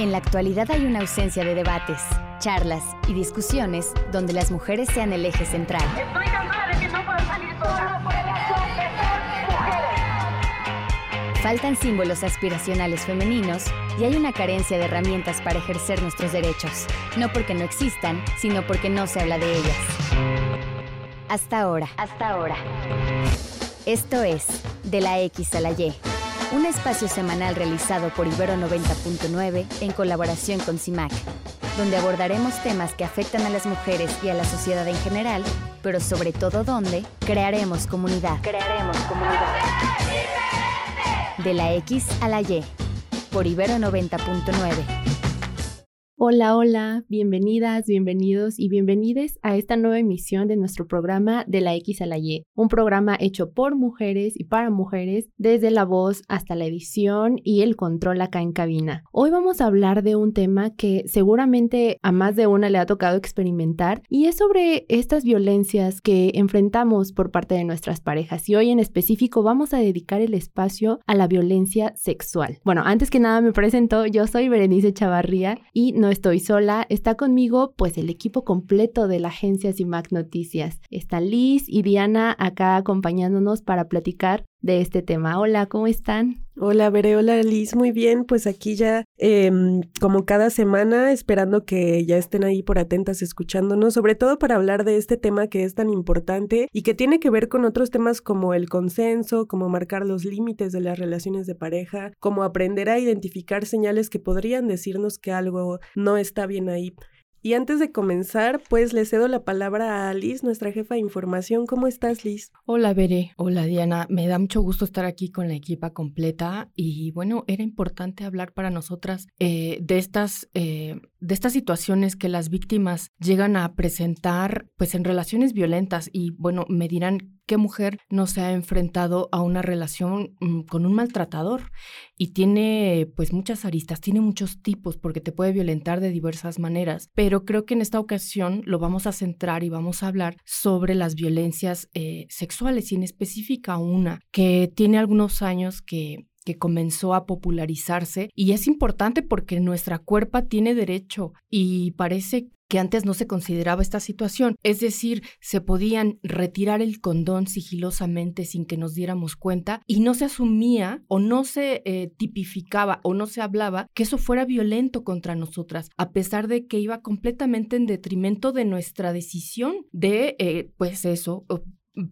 En la actualidad hay una ausencia de debates, charlas y discusiones donde las mujeres sean el eje central. Estoy cansada de que no puedo salir solo por el hecho de ser mujeres. Faltan símbolos aspiracionales femeninos y hay una carencia de herramientas para ejercer nuestros derechos, no porque no existan, sino porque no se habla de ellas. Hasta ahora. Hasta ahora. Esto es De la X a la Y, un espacio semanal realizado por Ibero 90.9 en colaboración con CIMAC, donde abordaremos temas que afectan a las mujeres y a la sociedad en general, pero sobre todo donde crearemos comunidad. Crearemos comunidad. De la X a la Y, por Ibero 90.9. Hola, hola, bienvenidas, bienvenidos y bienvenides a esta nueva emisión de nuestro programa de la X a la Y, un programa hecho por mujeres y para mujeres, desde la voz hasta la edición y el control acá en cabina. Hoy vamos a hablar de un tema que seguramente a más de una le ha tocado experimentar y es sobre estas violencias que enfrentamos por parte de nuestras parejas y hoy en específico vamos a dedicar el espacio a la violencia sexual. Bueno, antes que nada me presento, yo soy Berenice Chavarría y no estoy sola, está conmigo pues el equipo completo de la agencia CIMAC Noticias. Están Liz y Diana acá acompañándonos para platicar de este tema. Hola, ¿cómo están? Hola, Bere, hola Liz, muy bien, pues aquí ya eh, como cada semana esperando que ya estén ahí por atentas escuchándonos, sobre todo para hablar de este tema que es tan importante y que tiene que ver con otros temas como el consenso, como marcar los límites de las relaciones de pareja, como aprender a identificar señales que podrían decirnos que algo no está bien ahí. Y antes de comenzar, pues le cedo la palabra a Liz, nuestra jefa de información. ¿Cómo estás, Liz? Hola, Bere. Hola, Diana. Me da mucho gusto estar aquí con la equipa completa. Y bueno, era importante hablar para nosotras eh, de, estas, eh, de estas situaciones que las víctimas llegan a presentar pues en relaciones violentas. Y bueno, me dirán ¿Qué mujer no se ha enfrentado a una relación mm, con un maltratador? Y tiene pues muchas aristas, tiene muchos tipos porque te puede violentar de diversas maneras, pero creo que en esta ocasión lo vamos a centrar y vamos a hablar sobre las violencias eh, sexuales y en específica una que tiene algunos años que que comenzó a popularizarse y es importante porque nuestra cuerpa tiene derecho y parece que antes no se consideraba esta situación. Es decir, se podían retirar el condón sigilosamente sin que nos diéramos cuenta y no se asumía o no se eh, tipificaba o no se hablaba que eso fuera violento contra nosotras, a pesar de que iba completamente en detrimento de nuestra decisión de, eh, pues eso,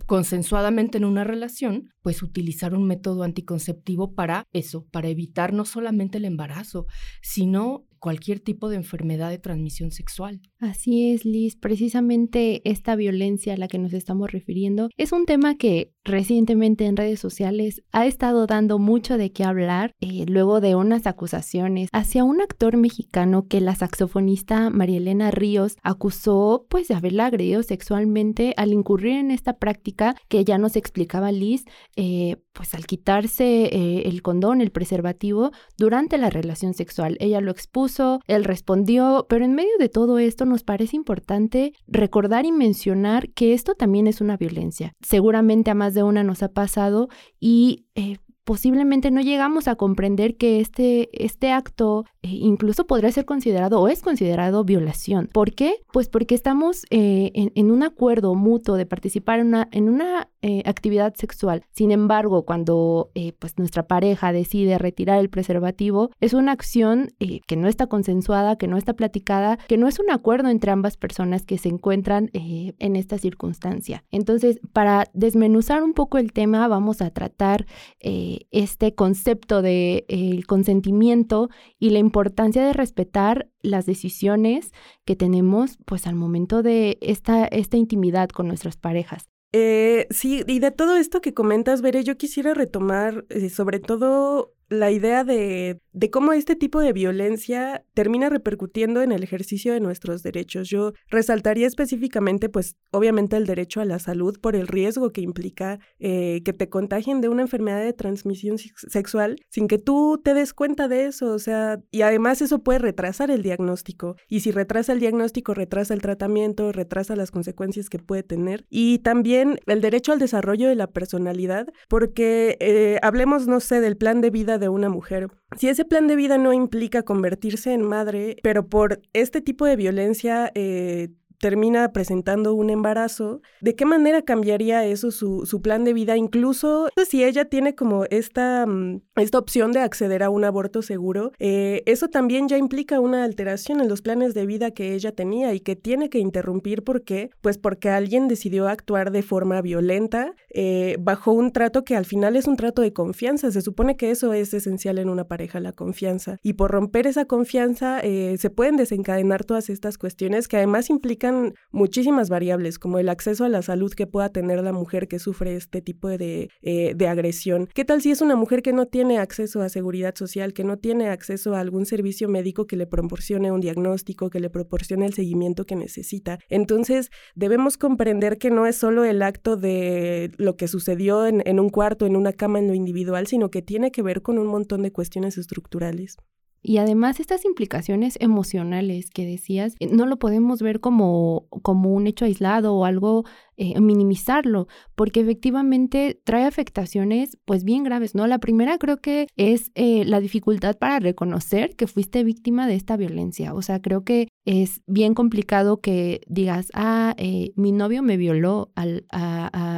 consensuadamente en una relación, pues utilizar un método anticonceptivo para eso, para evitar no solamente el embarazo, sino cualquier tipo de enfermedad de transmisión sexual. Así es, Liz. Precisamente esta violencia a la que nos estamos refiriendo es un tema que recientemente en redes sociales ha estado dando mucho de qué hablar eh, luego de unas acusaciones hacia un actor mexicano que la saxofonista María Elena Ríos acusó pues de haberla agredido sexualmente al incurrir en esta práctica que ya nos explicaba Liz, eh, pues al quitarse eh, el condón, el preservativo durante la relación sexual. Ella lo expuso, él respondió, pero en medio de todo esto nos parece importante recordar y mencionar que esto también es una violencia. Seguramente a más de una nos ha pasado y eh, posiblemente no llegamos a comprender que este, este acto incluso podría ser considerado o es considerado violación. ¿Por qué? Pues porque estamos eh, en, un acuerdo mutuo de participar en una, eh, actividad sexual. Sin embargo, cuando pues nuestra pareja decide retirar el preservativo, es una acción que no está consensuada, que no está platicada, que no es un acuerdo entre ambas personas que se encuentran en esta circunstancia. Entonces, para desmenuzar un poco el tema, vamos a tratar este concepto de el consentimiento y la importancia de respetar las decisiones que tenemos pues al momento de esta, esta intimidad con nuestras parejas. Eh, sí, y de todo esto que comentas, Veré, yo quisiera retomar eh, sobre todo la idea de, de, cómo este tipo de violencia termina repercutiendo en el ejercicio de nuestros derechos. Yo resaltaría específicamente, pues, obviamente el derecho a la salud por el riesgo que implica eh, que te contagien de una enfermedad de transmisión sexual sin que tú te des cuenta de eso. O sea, y además eso puede retrasar el diagnóstico. Y si retrasa el diagnóstico, retrasa el tratamiento, retrasa las consecuencias que puede tener. Y también el derecho al desarrollo de la personalidad, porque eh, hablemos, no sé, del plan de vida de una mujer. Si ese plan de vida no implica convertirse en madre, pero por este tipo de violencia eh, termina presentando un embarazo, ¿de qué manera cambiaría eso su, su plan de vida? Incluso si ella tiene como esta, mm, esta opción de acceder a un aborto seguro, eh, eso también ya implica una alteración en los planes de vida que ella tenía y que tiene que interrumpir. ¿Por qué? Pues porque alguien decidió actuar de forma violenta eh, bajo un trato que al final es un trato de confianza. Se supone que eso es esencial en una pareja, la confianza. Y por romper esa confianza eh, se pueden desencadenar todas estas cuestiones que además implican muchísimas variables, como el acceso a la salud que pueda tener la mujer que sufre este tipo de, eh, de agresión. ¿Qué tal si es una mujer que no tiene acceso a seguridad social, que no tiene acceso a algún servicio médico que le proporcione un diagnóstico, que le proporcione el seguimiento que necesita? Entonces, debemos comprender que no es solo el acto de lo que sucedió en, en un cuarto, en una cama, en lo individual, sino que tiene que ver con un montón de cuestiones estructurales. Y además estas implicaciones emocionales que decías, eh, no lo podemos ver como, como un hecho aislado o algo eh, minimizarlo, porque efectivamente trae afectaciones pues bien graves, ¿no? La primera creo que es eh, la dificultad para reconocer que fuiste víctima de esta violencia, o sea, creo que es bien complicado que digas, ah, eh, mi novio me violó al,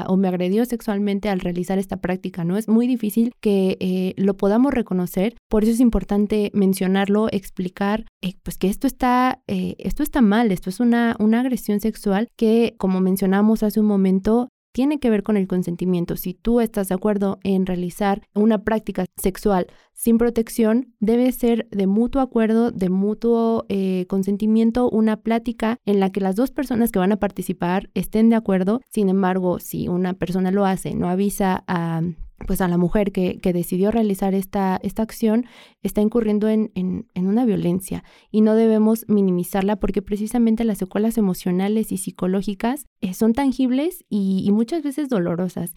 o me agredió sexualmente al realizar esta práctica, ¿no? Es muy difícil que lo podamos reconocer, por eso es importante mencionarlo, explicar, pues que esto está, esto está mal, esto es una, una agresión sexual que, como mencionamos un momento tiene que ver con el consentimiento. Si tú estás de acuerdo en realizar una práctica sexual sin protección, debe ser de mutuo acuerdo, de mutuo eh, consentimiento, una plática en la que las dos personas que van a participar estén de acuerdo. Sin embargo, si una persona lo hace, no avisa a pues a la mujer que, que, decidió realizar esta, esta acción está incurriendo en, en, una violencia y no debemos minimizarla porque precisamente las secuelas emocionales y psicológicas eh, son tangibles y, muchas veces dolorosas.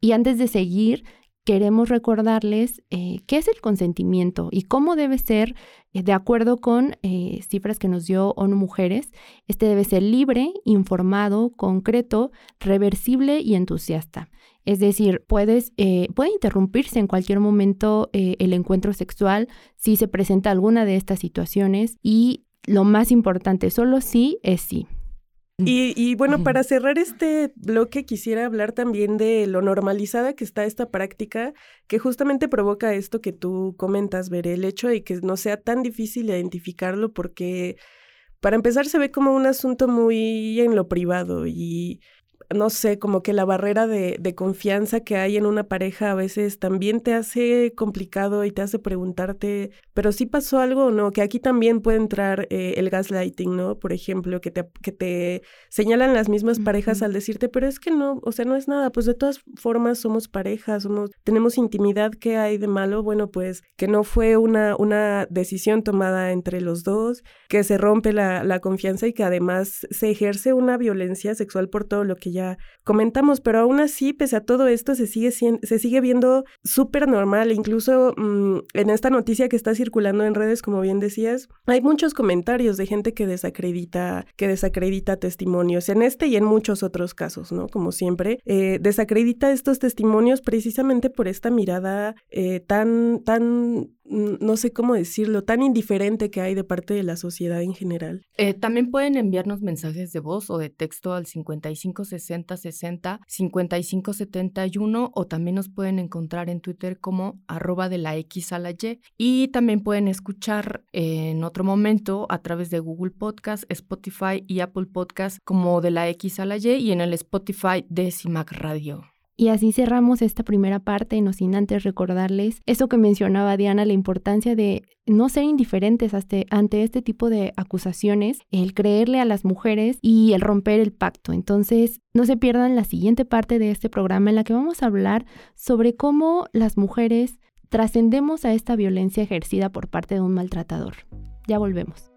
Y antes de seguir, queremos recordarles eh, qué es el consentimiento y cómo debe ser, eh, de acuerdo con cifras que nos dio ONU Mujeres, este debe ser libre, informado, concreto, reversible y entusiasta. Es decir, puedes, eh, puede interrumpirse en cualquier momento eh, el encuentro sexual si se presenta alguna de estas situaciones y lo más importante, solo sí es sí. Y, y, bueno, para cerrar este bloque quisiera hablar también de lo normalizada que está esta práctica, que justamente provoca esto que tú comentas, ver el hecho de que no sea tan difícil identificarlo porque para empezar se ve como un asunto muy en lo privado y no sé, como que la barrera de, de, confianza que hay en una pareja a veces también te hace complicado y te hace preguntarte, pero sí pasó algo o no, que aquí también puede entrar eh, el gaslighting, ¿no? Por ejemplo, que te, que te señalan las mismas parejas al decirte, pero es que no, o sea, no es nada, pues de todas formas somos parejas, somos, tenemos intimidad, ¿qué hay de malo? Bueno, pues que no fue una, una decisión tomada entre los dos, que se rompe la, la confianza y que además se ejerce una violencia sexual por todo lo que ya comentamos, pero aún así, pese a todo esto, se sigue, se sigue viendo súper normal. Incluso mm, en esta noticia que está circulando en redes, como bien decías, hay muchos comentarios de gente que desacredita, que desacredita testimonios, en este y en muchos otros casos, ¿no? Como siempre, eh, desacredita estos testimonios precisamente por esta mirada eh, tan, tan no sé cómo decirlo, tan indiferente que hay de parte de la sociedad en general. Eh, también pueden enviarnos mensajes de voz o de texto al 5560 60 5571 o también nos pueden encontrar en Twitter como arroba de la X a la Y y también pueden escuchar en otro momento a través de Google Podcast, Spotify y Apple Podcast como de la X a la Y y en el Spotify de CIMAC Radio. Y así cerramos esta primera parte, no sin antes recordarles eso que mencionaba Diana, la importancia de no ser indiferentes ante este tipo de acusaciones, el creerle a las mujeres y el romper el pacto. Entonces, no se pierdan la siguiente parte de este programa en la que vamos a hablar sobre cómo las mujeres trascendemos a esta violencia ejercida por parte de un maltratador. Ya volvemos.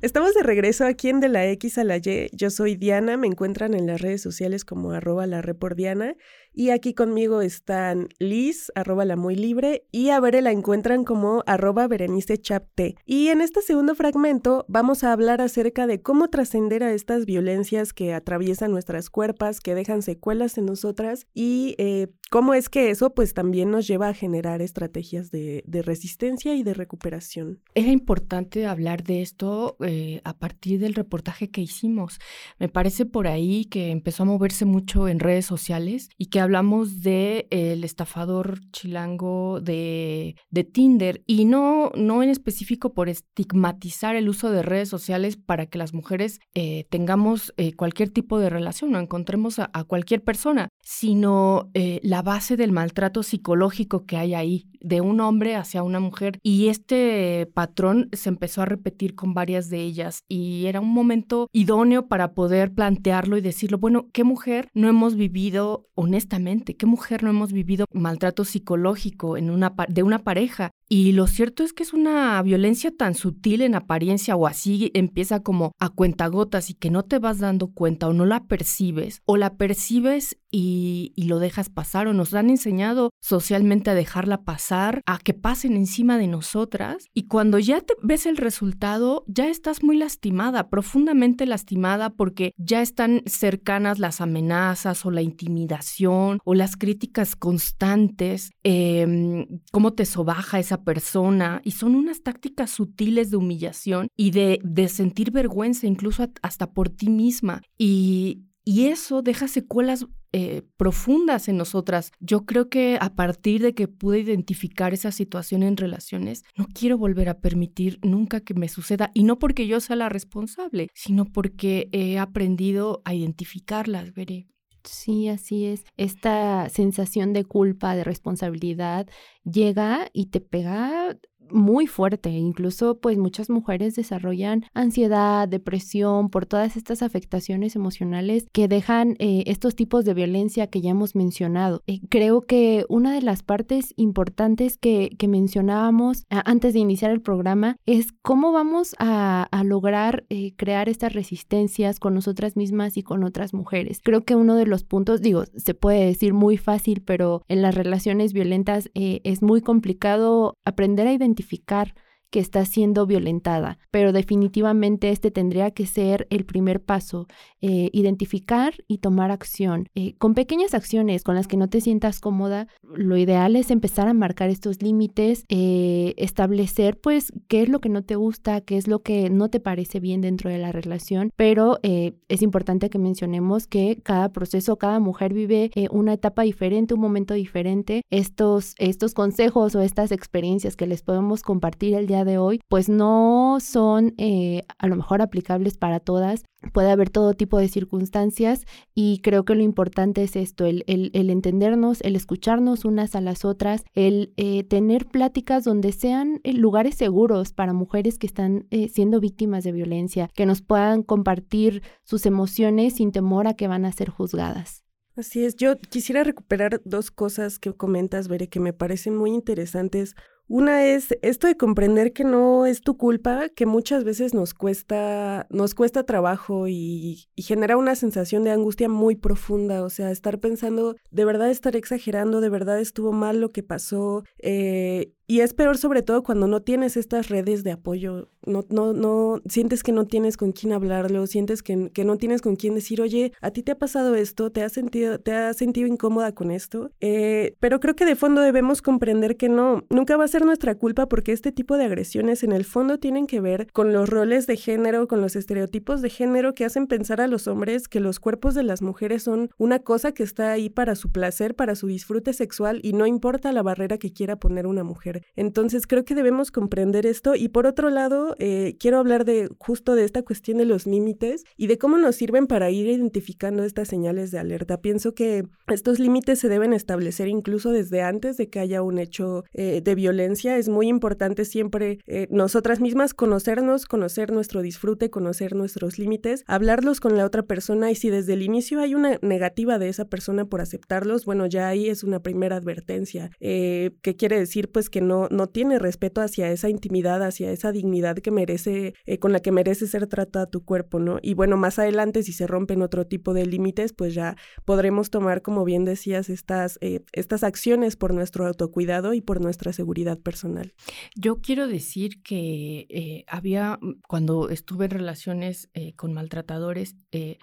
Estamos de regreso aquí en De la X a la Y. Yo soy Diana, me encuentran en las redes sociales como arroba la Diana. Y aquí conmigo están Liz, arroba la muy libre, y a la encuentran como arroba Berenice Chapte. Y en este segundo fragmento vamos a hablar acerca de cómo trascender a estas violencias que atraviesan nuestras cuerpos, que dejan secuelas en nosotras, y eh, cómo es que eso pues también nos lleva a generar estrategias de, resistencia y de recuperación. Era importante hablar de esto eh, a partir del reportaje que hicimos. Me parece por ahí que empezó a moverse mucho en redes sociales y que hablamos de el estafador chilango de, de Tinder y no, no en específico por estigmatizar el uso de redes sociales para que las mujeres eh, tengamos eh, cualquier tipo de relación o encontremos a, cualquier persona, sino la base del maltrato psicológico que hay ahí, de un hombre hacia una mujer. Y este patrón se empezó a repetir con varias de ellas y era un momento idóneo para poder plantearlo y decirlo, bueno, ¿qué mujer no hemos vivido honestamente? ¿Qué mujer no hemos vivido maltrato psicológico en una, de una pareja? Y lo cierto es que es una violencia tan sutil en apariencia o así empieza como a cuentagotas y que no te vas dando cuenta o no la percibes o la percibes y, lo dejas pasar o nos han enseñado socialmente a dejarla pasar, a que pasen encima de nosotras. Y cuando ya te ves el resultado ya estás muy lastimada, profundamente lastimada porque ya están cercanas las amenazas o la intimidación o las críticas constantes, eh, cómo te sobaja esa persona y son unas tácticas sutiles de humillación y de, de sentir vergüenza incluso hasta por ti misma y, y eso deja secuelas eh, profundas en nosotras. Yo creo que a partir de que pude identificar esa situación en relaciones, no quiero volver a permitir nunca que me suceda. Y no porque yo sea la responsable, sino porque he aprendido a identificarlas, veré. Sí, así es. Esta sensación de culpa, de responsabilidad, llega y te pega muy fuerte. Incluso, pues muchas mujeres desarrollan ansiedad, depresión por todas estas afectaciones emocionales que dejan eh, estos tipos de violencia que ya hemos mencionado. Eh, creo que una de las partes importantes que, que mencionábamos antes de iniciar el programa es cómo vamos a, a lograr eh, crear estas resistencias con nosotras mismas y con otras mujeres. Creo que uno de los puntos, digo, se puede decir muy fácil, pero en las relaciones violentas es muy complicado aprender a identificar identificar que está siendo violentada, pero definitivamente este tendría que ser el primer paso, eh, identificar y tomar acción. Eh, con pequeñas acciones con las que no te sientas cómoda, lo ideal es empezar a marcar estos límites, eh, establecer pues qué es lo que no te gusta, qué es lo que no te parece bien dentro de la relación, pero es importante que mencionemos que cada proceso, cada mujer vive una etapa diferente, un momento diferente. Estos, estos consejos o estas experiencias que les podemos compartir el día de hoy, pues no son eh, a lo mejor aplicables para todas. Puede haber todo tipo de circunstancias y creo que lo importante es esto, el, el, entendernos, el escucharnos unas a las otras, el eh, tener pláticas donde sean eh, lugares seguros para mujeres que están siendo víctimas de violencia, que nos puedan compartir sus emociones sin temor a que van a ser juzgadas. Así es, yo quisiera recuperar dos cosas que comentas, Bere, que me parecen muy interesantes. Una es esto de comprender que no es tu culpa, que muchas veces nos cuesta, nos cuesta trabajo y, genera una sensación de angustia muy profunda. O sea, estar pensando, de verdad estar exagerando, de verdad estuvo mal lo que pasó. Eh, y es peor sobre todo cuando no tienes estas redes de apoyo, no, no, no, sientes que no tienes con quién hablarlo, sientes que, que no tienes con quién decir, oye, a ti te ha pasado esto, te has sentido, te has sentido incómoda con esto. Eh, pero creo que de fondo debemos comprender que no, nunca va a ser nuestra culpa porque este tipo de agresiones en el fondo tienen que ver con los roles de género, con los estereotipos de género que hacen pensar a los hombres que los cuerpos de las mujeres son una cosa que está ahí para su placer, para su disfrute sexual y no importa la barrera que quiera poner una mujer. Entonces creo que debemos comprender esto y por otro lado eh, quiero hablar de justo de esta cuestión de los límites y de cómo nos sirven para ir identificando estas señales de alerta. Pienso que estos límites se deben establecer incluso desde antes de que haya un hecho eh, de violencia. Es muy importante siempre eh, nosotras mismas conocernos, conocer nuestro disfrute, conocer nuestros límites, hablarlos con la otra persona y si desde el inicio hay una negativa de esa persona por aceptarlos, bueno, ya ahí es una primera advertencia, que quiere decir pues que no, no, tiene respeto hacia esa intimidad, hacia esa dignidad que merece, eh, con la que merece ser tratada tu cuerpo, ¿no? Y bueno, más adelante, si se rompen otro tipo de límites, pues ya podremos tomar, como bien decías, estas, eh, estas acciones por nuestro autocuidado y por nuestra seguridad personal. Yo quiero decir que eh, había, mm, cuando estuve en relaciones con maltratadores,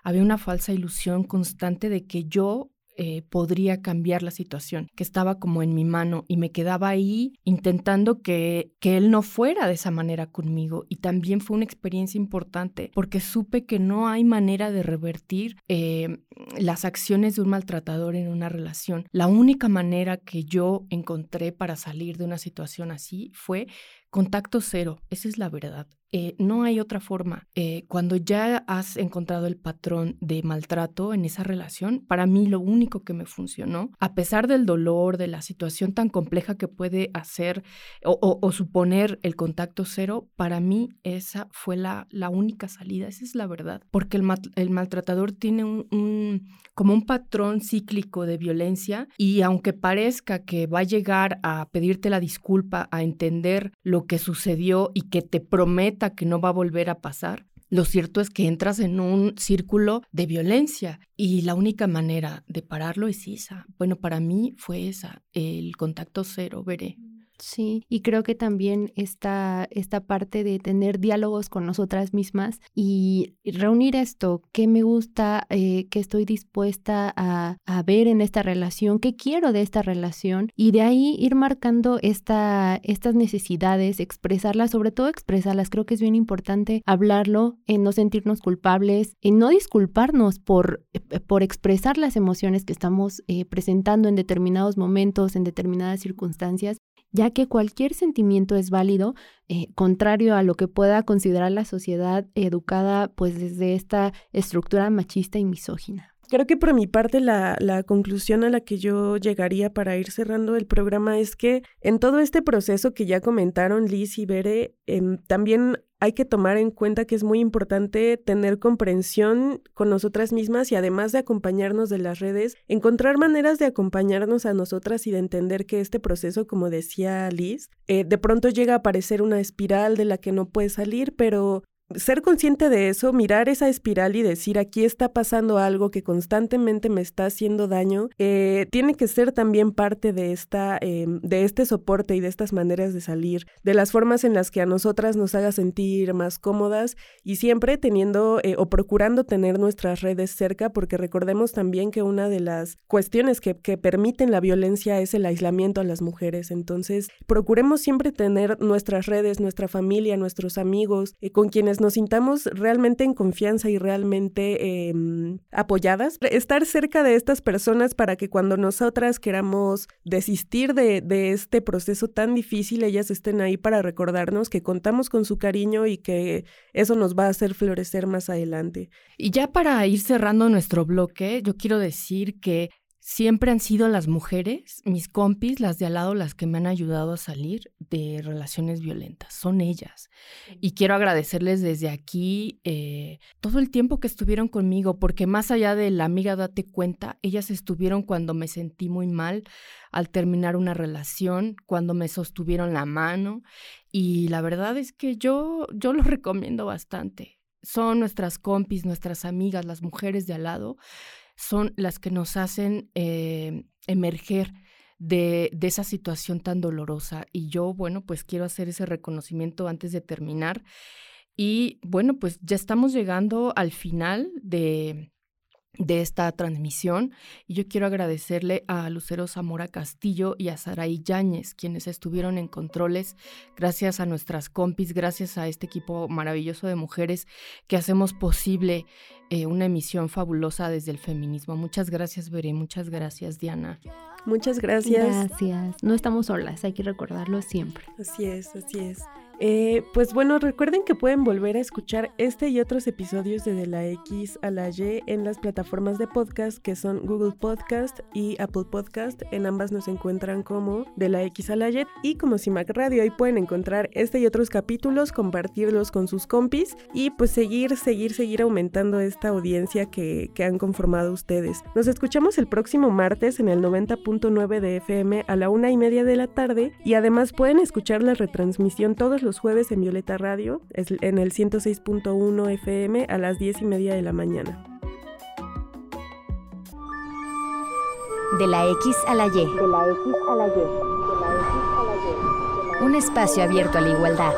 había una falsa ilusión constante de que yo eh, podría cambiar la situación, que estaba como en mi mano y me quedaba ahí intentando que, que él no fuera de esa manera conmigo. Y también fue una experiencia importante porque supe que no hay manera de revertir eh, las acciones de un maltratador en una relación. La única manera que yo encontré para salir de una situación así fue contacto cero, esa es la verdad. Eh, no hay otra forma. Eh, cuando ya has encontrado el patrón de maltrato en esa relación, para mí lo único que me funcionó, a pesar del dolor, de la situación tan compleja que puede hacer o, suponer el contacto cero, para mí esa fue la, la única salida, esa es la verdad, porque el, el maltratador tiene un, como un patrón cíclico de violencia y aunque parezca que va a llegar a pedirte la disculpa, a entender lo que sucedió y que te prometa que no va a volver a pasar, lo cierto es que entras en un círculo de violencia y la única manera de pararlo es esa. Bueno, para mí fue esa, el contacto cero, veré. Sí, y creo que también esta, esta parte de tener diálogos con nosotras mismas y reunir esto, qué me gusta, eh, qué estoy dispuesta a, a, ver en esta relación, qué quiero de esta relación y de ahí ir marcando esta, estas necesidades, expresarlas, sobre todo expresarlas. Creo que es bien importante hablarlo, en no sentirnos culpables, en no disculparnos por, eh, por expresar las emociones que estamos eh, presentando en determinados momentos, en determinadas circunstancias ya que cualquier sentimiento es válido, eh, contrario a lo que pueda considerar la sociedad educada pues desde esta estructura machista y misógina. Creo que por mi parte la, la, conclusión a la que yo llegaría para ir cerrando el programa es que en todo este proceso que ya comentaron Liz y Bere, em, también hay que tomar en cuenta que es muy importante tener comprensión con nosotras mismas y además de acompañarnos de las redes, encontrar maneras de acompañarnos a nosotras y de entender que este proceso, como decía Liz, eh, de pronto llega a parecer una espiral de la que no puede salir, pero ser consciente de eso, mirar esa espiral y decir aquí está pasando algo que constantemente me está haciendo daño, eh, tiene que ser también parte de esta, em, de este soporte y de estas maneras de salir, de las formas en las que a nosotras nos haga sentir más cómodas y siempre teniendo eh, o procurando tener nuestras redes cerca, porque recordemos también que una de las cuestiones que, que permiten la violencia es el aislamiento a las mujeres. Entonces, procuremos siempre tener nuestras redes, nuestra familia, nuestros amigos, eh, con quienes nos sintamos realmente en confianza y realmente em, apoyadas. Estar cerca de estas personas para que cuando nosotras queramos desistir de, de este proceso tan difícil, ellas estén ahí para recordarnos que contamos con su cariño y que eso nos va a hacer florecer más adelante. Y ya para ir cerrando nuestro bloque, yo quiero decir que Siempre han sido las mujeres, mis compis, las de al lado, las que me han ayudado a salir de relaciones violentas. Son ellas. Y quiero agradecerles desde aquí eh, todo el tiempo que estuvieron conmigo, porque más allá de la amiga date cuenta, ellas estuvieron cuando me sentí muy mal al terminar una relación, cuando me sostuvieron la mano. Y la verdad es que yo, yo los recomiendo bastante. Son nuestras compis, nuestras amigas, las mujeres de al lado son las que nos hacen eh, emerger de, de, esa situación tan dolorosa. Y yo, bueno, pues quiero hacer ese reconocimiento antes de terminar. Y bueno, pues ya estamos llegando al final de, de esta transmisión y yo quiero agradecerle a Lucero Zamora Castillo y a Saraí Yáñez, quienes estuvieron en controles, gracias a nuestras compis, gracias a este equipo maravilloso de mujeres que hacemos posible eh, una emisión fabulosa desde el feminismo. Muchas gracias, Veré, muchas gracias, Diana. Muchas gracias. Gracias. No estamos solas, hay que recordarlo siempre. Así es, así es. Eh, pues bueno, recuerden que pueden volver a escuchar este y otros episodios de De la X a la Y en las plataformas de podcast que son Google Podcast y Apple Podcast. En ambas nos encuentran como De la X a la Y y como CIMAC Radio. Ahí pueden encontrar este y otros capítulos, compartirlos con sus compis y pues seguir, seguir, seguir aumentando esta audiencia que, que han conformado ustedes. Nos escuchamos el próximo martes en el 90.9 de FM a la una y media de la tarde y además pueden escuchar la retransmisión todos los jueves en Violeta Radio, en el 106.1 FM a las 10 y media de la mañana. De la X a la Y. De la X a la Y. Un espacio abierto a la igualdad.